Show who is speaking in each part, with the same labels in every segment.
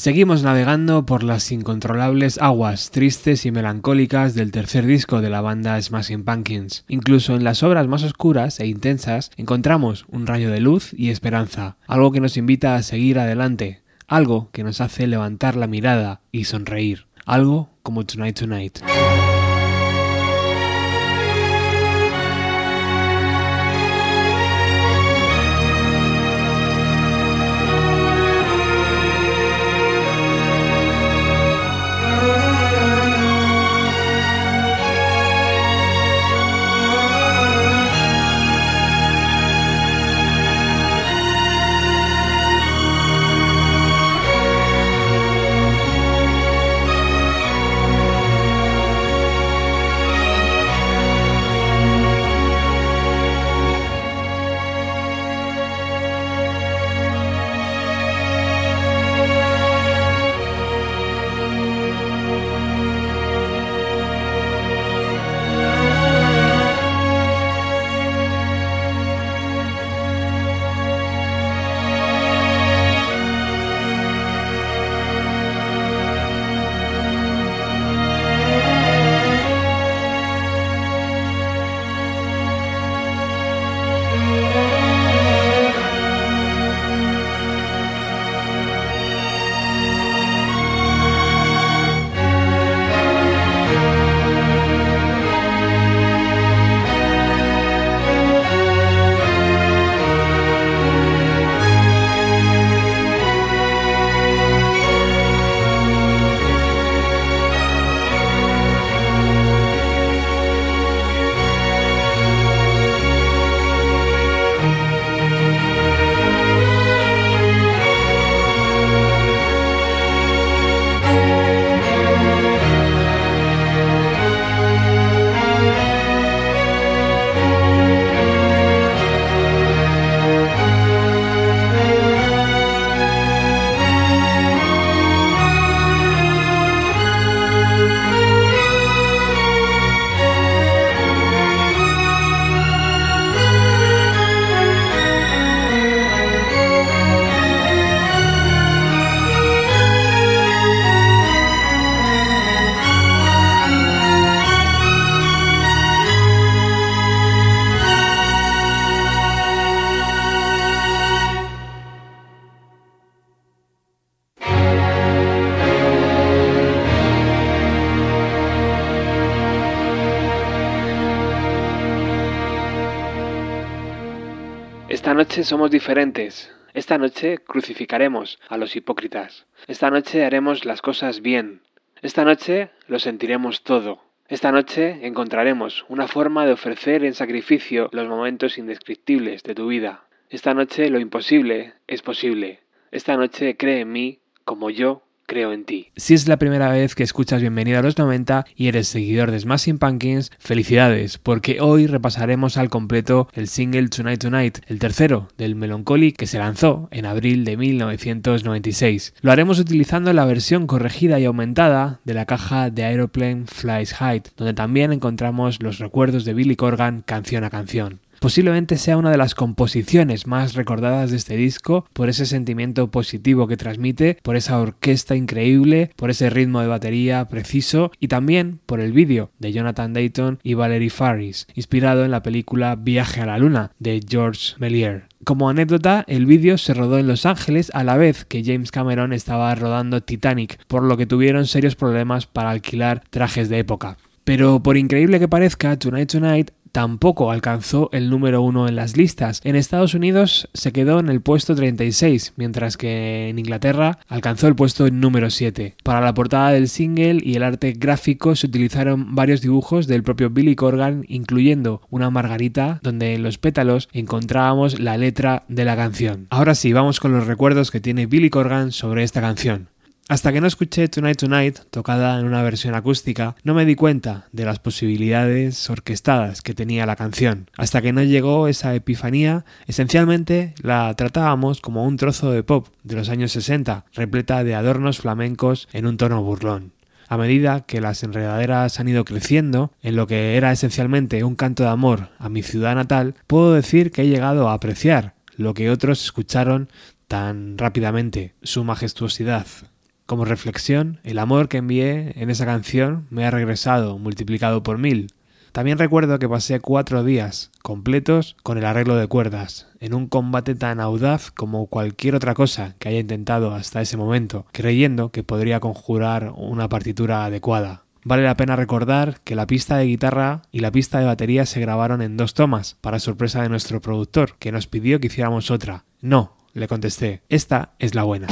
Speaker 1: Seguimos navegando por las incontrolables aguas tristes y melancólicas del tercer disco de la banda Smashing Pumpkins. Incluso en las obras más oscuras e intensas encontramos un rayo de luz y esperanza, algo que nos invita a seguir adelante, algo que nos hace levantar la mirada y sonreír, algo como Tonight Tonight. Noche somos diferentes. Esta noche crucificaremos a los hipócritas. Esta noche haremos las cosas bien. Esta noche lo sentiremos todo. Esta noche encontraremos una forma de ofrecer en sacrificio los momentos indescriptibles de tu vida. Esta noche lo imposible es posible. Esta noche cree en mí como yo creo en ti. Si es la primera vez que escuchas Bienvenido a los 90 y eres seguidor de Smashing Pumpkins, felicidades, porque hoy repasaremos al completo el single Tonight Tonight, el tercero del Melancholy que se lanzó en abril de 1996. Lo haremos utilizando la versión corregida y aumentada de la caja de Aeroplane Flies High, donde también encontramos los recuerdos de Billy Corgan canción a canción. Posiblemente sea una de las composiciones más recordadas de este disco por ese sentimiento positivo que transmite, por esa orquesta increíble, por ese ritmo de batería preciso y también por el vídeo de Jonathan Dayton y Valerie Faris, inspirado en la película Viaje a la Luna de George Méliès. Como anécdota, el vídeo se rodó en Los Ángeles a la vez que James Cameron estaba rodando Titanic, por lo que tuvieron serios problemas para alquilar trajes de época. Pero por increíble que parezca, Tonight Tonight tampoco alcanzó el número uno en las listas. En Estados Unidos se quedó en el puesto 36, mientras que en Inglaterra alcanzó el puesto número 7. Para la portada del single y el arte gráfico se utilizaron varios dibujos del propio Billy Corgan, incluyendo una margarita donde en los pétalos encontrábamos la letra de la canción. Ahora sí, vamos con los recuerdos que tiene Billy Corgan sobre esta canción. Hasta que no escuché Tonight Tonight, tocada en una versión acústica, no me di cuenta de las posibilidades orquestadas que tenía la canción. Hasta que no llegó esa epifanía, esencialmente la tratábamos como un trozo de pop de los años 60, repleta de adornos flamencos en un tono burlón. A medida que las enredaderas han ido creciendo, en lo que era esencialmente un canto de amor a mi ciudad natal, puedo decir que he llegado a apreciar lo que otros escucharon tan rápidamente, su majestuosidad.
Speaker 2: Como reflexión, el amor que envié en esa canción me ha regresado multiplicado por mil. También recuerdo que pasé cuatro días completos con el arreglo de cuerdas, en un combate tan audaz como cualquier otra cosa que haya intentado hasta ese momento, creyendo que podría conjurar una partitura adecuada. Vale la pena recordar que la pista de guitarra y la pista de batería se grabaron en dos tomas, para sorpresa de nuestro productor, que nos pidió que hiciéramos otra. No, le contesté, esta es la buena.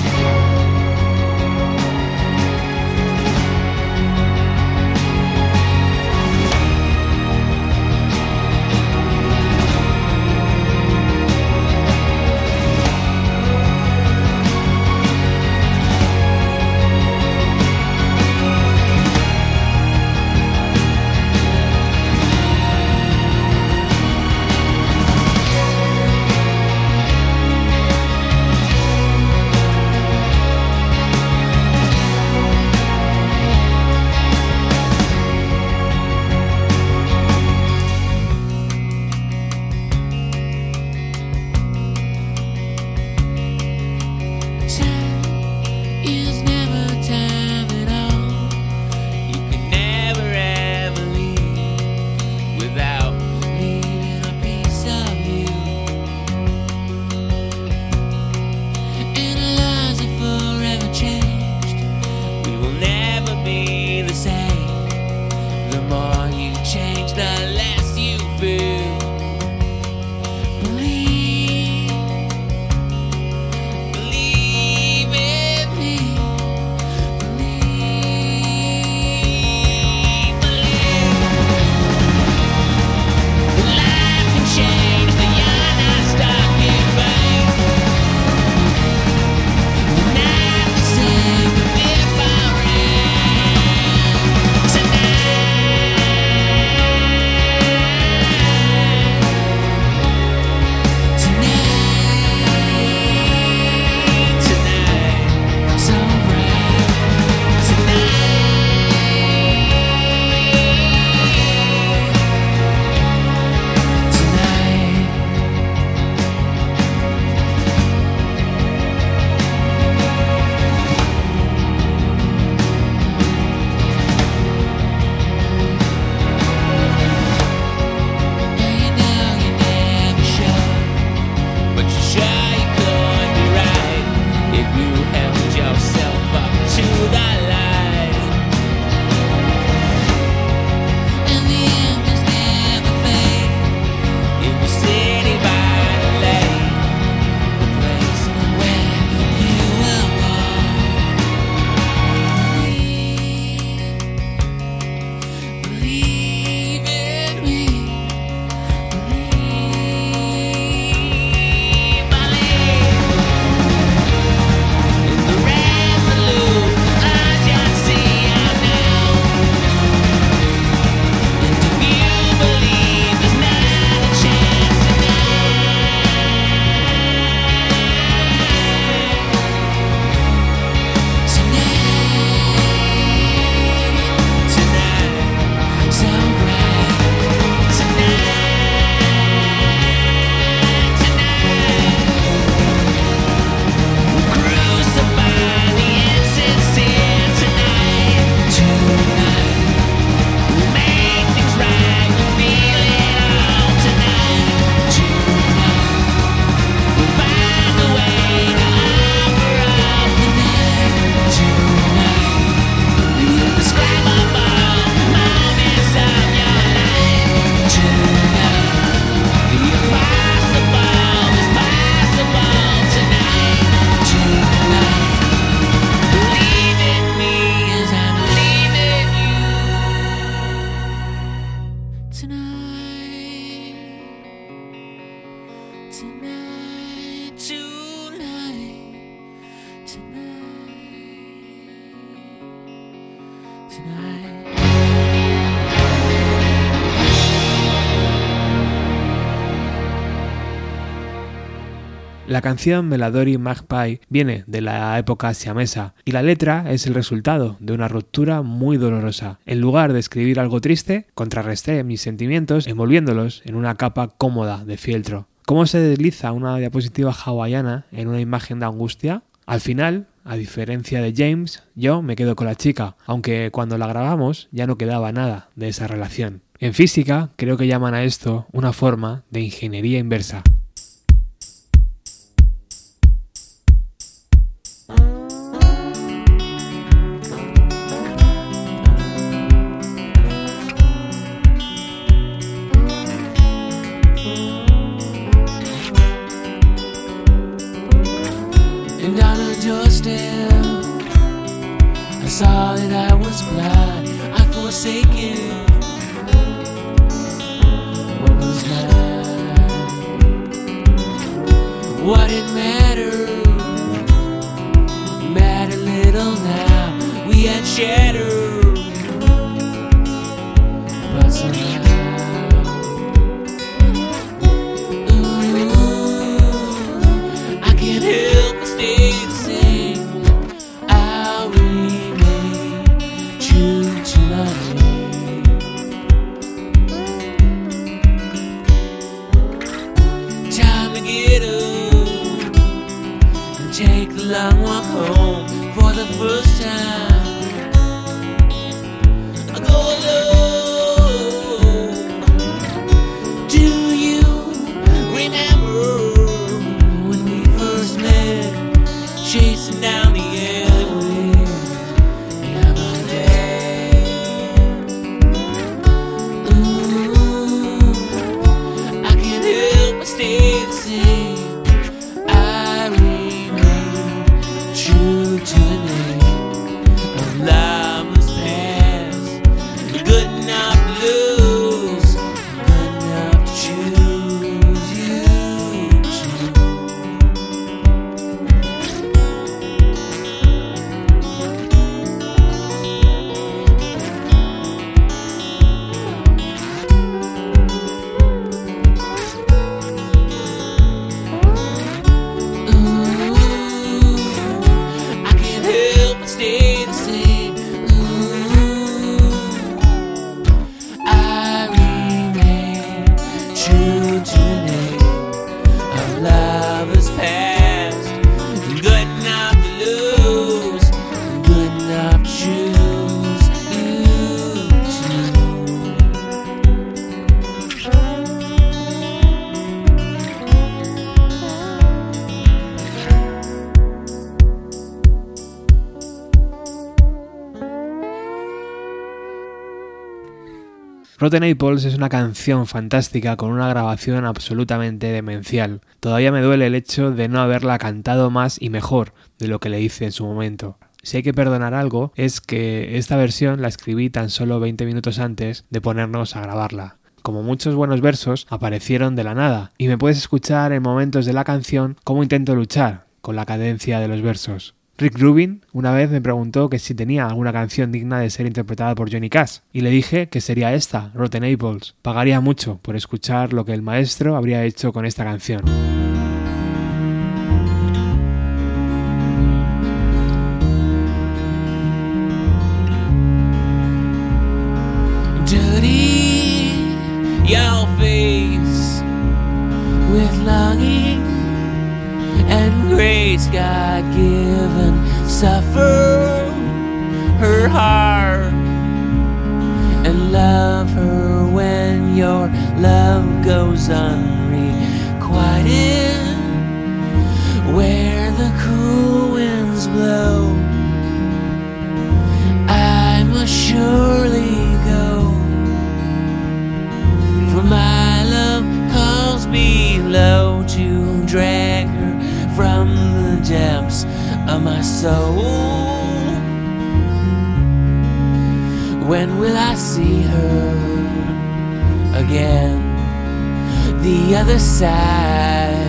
Speaker 2: La canción Meladori Magpie viene de la época siamesa y la letra es el resultado de una ruptura muy dolorosa. En lugar de escribir algo triste, contrarresté mis sentimientos envolviéndolos en una capa cómoda de fieltro. ¿Cómo se desliza una diapositiva hawaiana en una imagen de angustia? Al final, a diferencia de James, yo me quedo con la chica, aunque cuando la grabamos ya no quedaba nada de esa relación. En física creo que llaman a esto una forma de ingeniería inversa. I saw that I was blind, I forsaken. What was mine? What it mattered? Matter little now. We had shattered. first time. Rotten Apples es una canción fantástica con una grabación absolutamente demencial. Todavía me duele el hecho de no haberla cantado más y mejor de lo que le hice en su momento. Si hay que perdonar algo, es que esta versión la escribí tan solo 20 minutos antes de ponernos a grabarla. Como muchos buenos versos, aparecieron de la nada, y me puedes escuchar en momentos de la canción cómo intento luchar con la cadencia de los versos. Rick Rubin una vez me preguntó que si tenía alguna canción digna de ser interpretada por Johnny Cash, y le dije que sería esta, Rotten Apples. Pagaría mucho por escuchar lo que el maestro habría hecho con esta canción. Suffer her heart and love her when your love goes unrequited. Where the cool winds blow I must surely go. For my love calls below to drag her from the depths of my soul. When will I see her again? The other side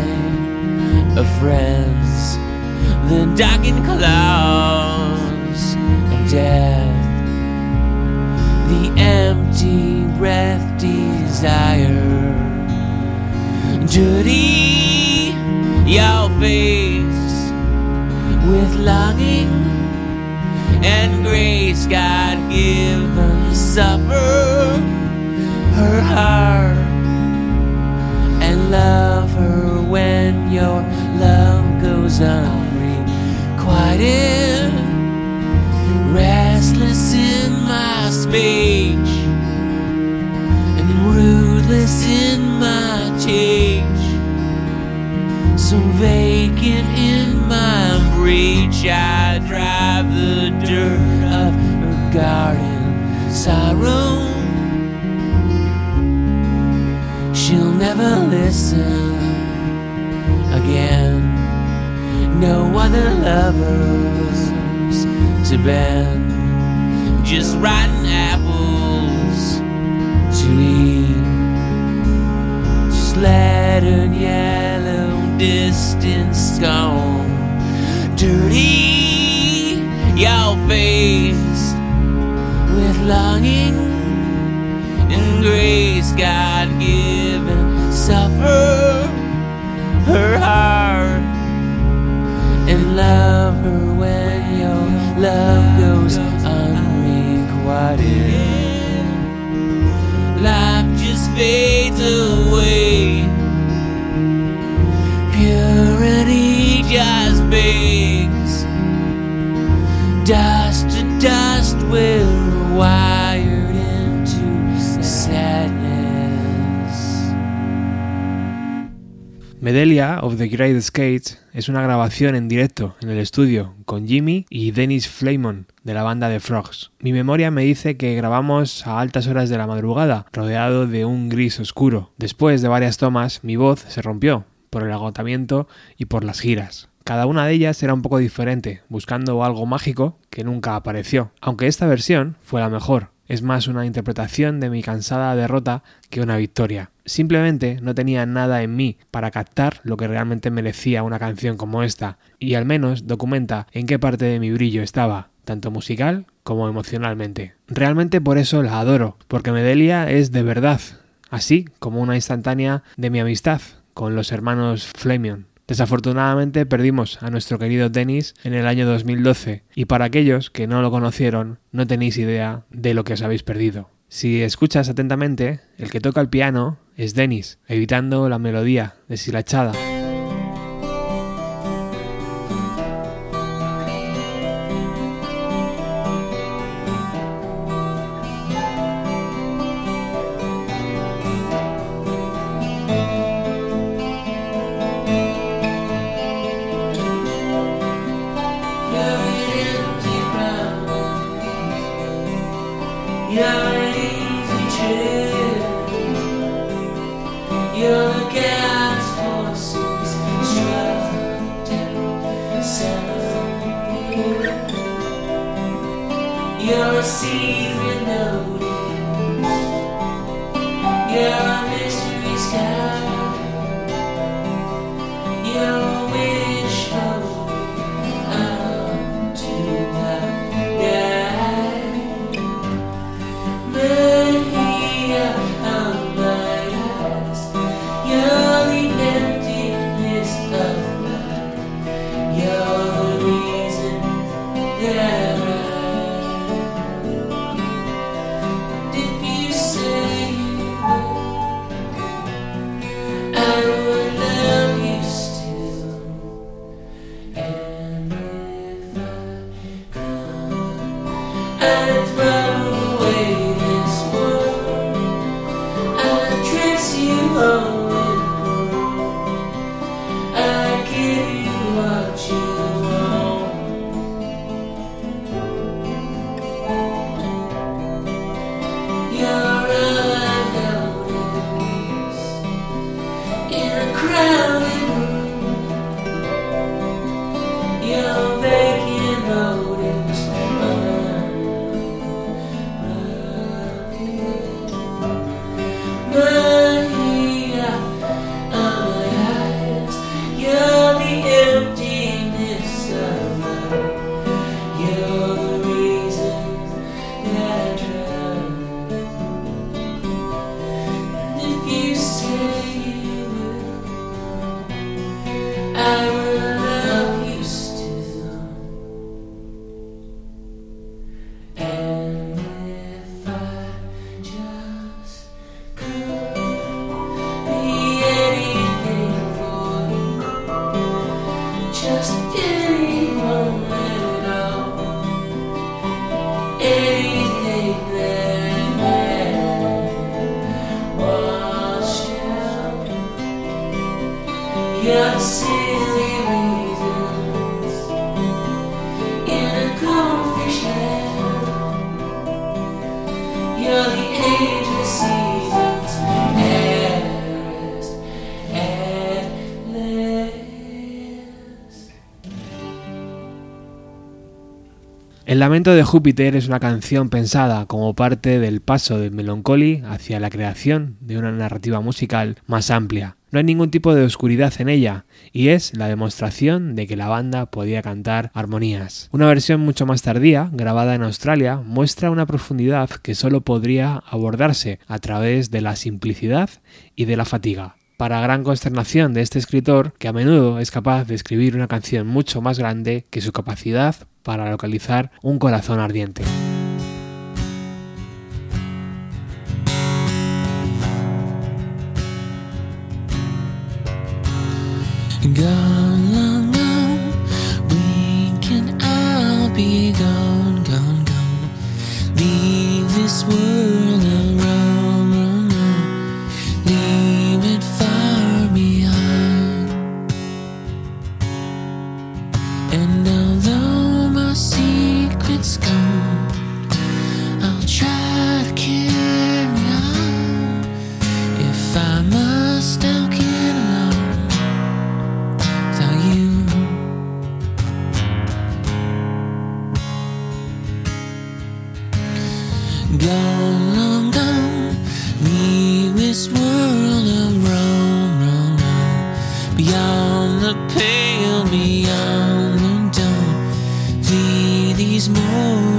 Speaker 2: of friends, the darkened clouds of death, the empty breath desire. Dirty, your face with longing and grace God given suffer her heart and love her when your love goes unrequited restless in my speech, and ruthless in my change. So vacant in my breach, I drive the dirt of her garden sorrow. She'll never listen again. No other lovers to bend, just rotten apples to eat. Slattern yellow distance gone, dirty your face with longing and grace God given. Suffer her heart and love her when your love goes unrequited. Life just fades away.
Speaker 1: Medelia of the Great Skates es una grabación en directo en el estudio con Jimmy y Dennis Flamon de la banda de Frogs. Mi memoria me dice que grabamos a altas horas de la madrugada, rodeado de un gris oscuro. Después de varias tomas, mi voz se rompió por el agotamiento y por las giras. Cada una de ellas era un poco diferente, buscando algo mágico que nunca apareció. Aunque esta versión fue la mejor, es más una interpretación de mi cansada derrota que una victoria. Simplemente no tenía nada en mí para captar lo que realmente merecía una canción como esta, y al menos documenta en qué parte de mi brillo estaba, tanto musical como emocionalmente. Realmente por eso la adoro, porque Medelia es de verdad, así como una instantánea de mi amistad con los hermanos Flamion. Desafortunadamente perdimos a nuestro querido Dennis en el año 2012 y para aquellos que no lo conocieron no tenéis idea de lo que os habéis perdido. Si escuchas atentamente, el que toca el piano es Dennis, evitando la melodía deshilachada.
Speaker 2: Your seed reloaded. Your
Speaker 1: El lamento de Júpiter es una canción pensada como parte del paso de Melancholy hacia la creación de una narrativa musical más amplia. No hay ningún tipo de oscuridad en ella y es la demostración de que la banda podía cantar armonías. Una versión mucho más tardía, grabada en Australia, muestra una profundidad que solo podría abordarse a través de la simplicidad y de la fatiga para gran consternación de este escritor, que a menudo es capaz de escribir una canción mucho más grande que su capacidad para localizar un corazón ardiente.
Speaker 2: Gone, leave this world wrong. Beyond the pale, beyond the dawn, these mortal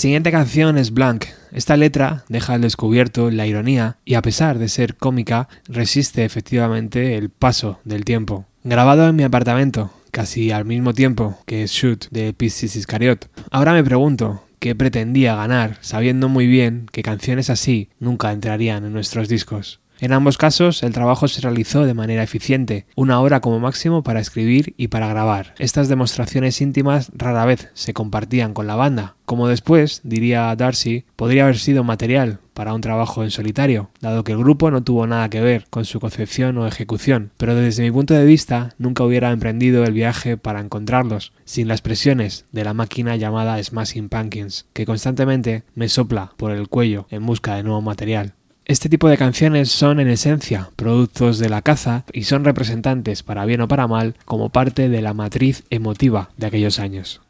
Speaker 1: siguiente canción es Blank. Esta letra deja al descubierto la ironía y a pesar de ser cómica, resiste efectivamente el paso del tiempo. Grabado en mi apartamento, casi al mismo tiempo que Shoot de Pisces Iscariot. Ahora me pregunto, ¿qué pretendía ganar sabiendo muy bien que canciones así nunca entrarían en nuestros discos? En ambos casos, el trabajo se realizó de manera eficiente, una hora como máximo para escribir y para grabar. Estas demostraciones íntimas rara vez se compartían con la banda. Como después, diría Darcy, podría haber sido material para un trabajo en solitario, dado que el grupo no tuvo nada que ver con su concepción o ejecución, pero desde mi punto de vista nunca hubiera emprendido el viaje para encontrarlos, sin las presiones de la máquina llamada Smashing Pumpkins, que constantemente me sopla por el cuello en busca de nuevo material. Este tipo de canciones son en esencia productos de la caza y son representantes, para bien o para mal, como parte de la matriz emotiva de aquellos años.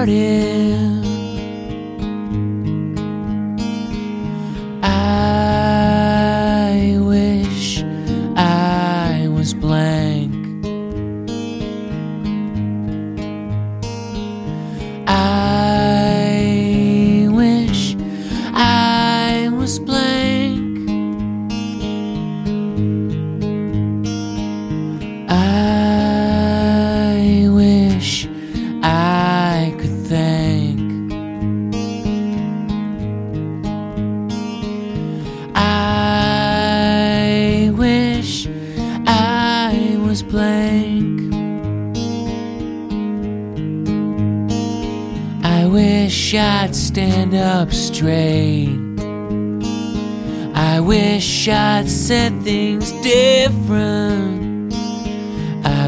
Speaker 2: started.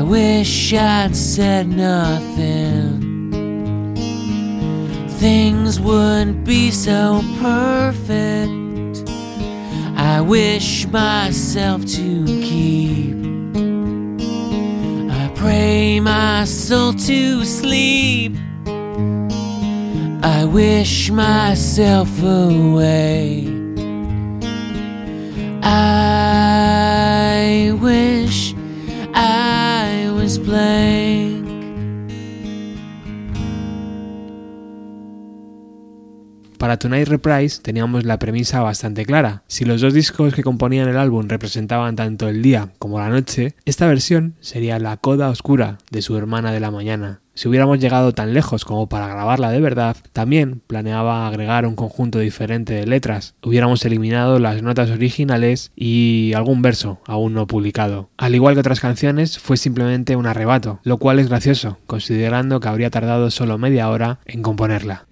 Speaker 2: I wish I'd said nothing. Things wouldn't be so perfect. I wish myself to keep. I pray my soul to sleep. I wish myself away. I
Speaker 1: Para Tonight Reprise teníamos la premisa bastante clara. Si los dos discos que componían el álbum representaban tanto el día como la noche, esta versión sería la coda oscura de su hermana de la mañana. Si hubiéramos llegado tan lejos como para grabarla de verdad, también planeaba agregar un conjunto diferente de letras. Hubiéramos eliminado las notas originales y algún verso aún no publicado. Al igual que otras canciones, fue simplemente un arrebato, lo cual es gracioso, considerando que habría tardado solo media hora en componerla.